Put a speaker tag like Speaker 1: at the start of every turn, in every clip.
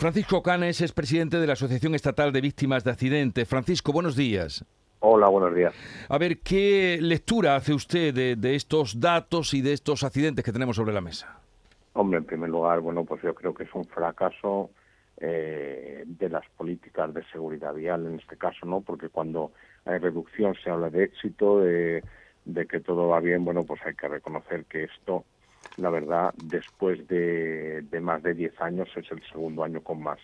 Speaker 1: Francisco Canes es presidente de la Asociación Estatal de Víctimas de Accidentes. Francisco, buenos días.
Speaker 2: Hola, buenos días.
Speaker 1: A ver, ¿qué lectura hace usted de, estos datos y de estos accidentes que tenemos sobre la mesa?
Speaker 2: Hombre, en primer lugar, bueno, pues yo creo que es un fracaso eh, de las políticas de seguridad vial en este caso, ¿no? Porque cuando hay reducción se habla de éxito, de, de que todo va bien, bueno, pues hay que reconocer que esto la verdad, después de, más de 10 años es el segundo año con más,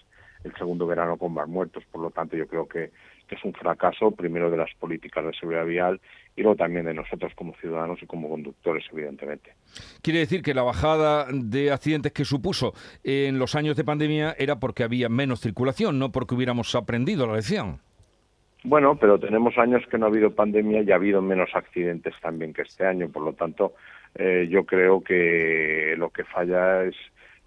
Speaker 2: el segundo verano con más muertos. Por lo tanto, yo creo que, es un fracaso, primero de las políticas de seguridad vial y luego también de nosotros como ciudadanos y como conductores, evidentemente.
Speaker 1: Quiere decir que la bajada de accidentes que supuso en los años de pandemia era porque había menos circulación, no porque hubiéramos aprendido la lección.
Speaker 2: Bueno, pero tenemos años que no ha habido pandemia y ha habido menos accidentes también que este año, por lo tanto, eh, yo creo que lo que falla es,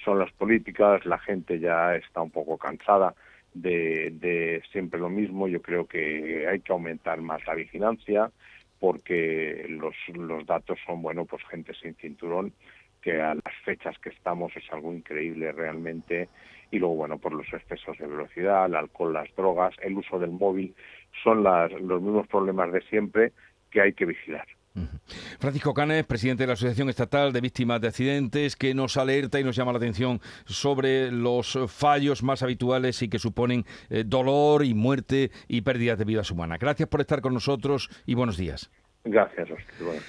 Speaker 2: son las políticas, la gente ya está un poco cansada de, de siempre lo mismo, yo creo que hay que aumentar más la vigilancia porque los, los datos son, bueno, pues gente sin cinturón, que a las fechas que estamos es algo increíble realmente, y luego, bueno, por los excesos de velocidad, el alcohol, las drogas, el uso del móvil, son las, los mismos problemas de siempre que hay que vigilar.
Speaker 1: Francisco Canes, presidente de la Asociación Estatal de Víctimas de Accidentes, que nos alerta y nos llama la atención sobre los fallos más habituales y que suponen eh, dolor y muerte y pérdidas de vidas humanas. Gracias por estar con nosotros y buenos días.
Speaker 2: Gracias, Oscar.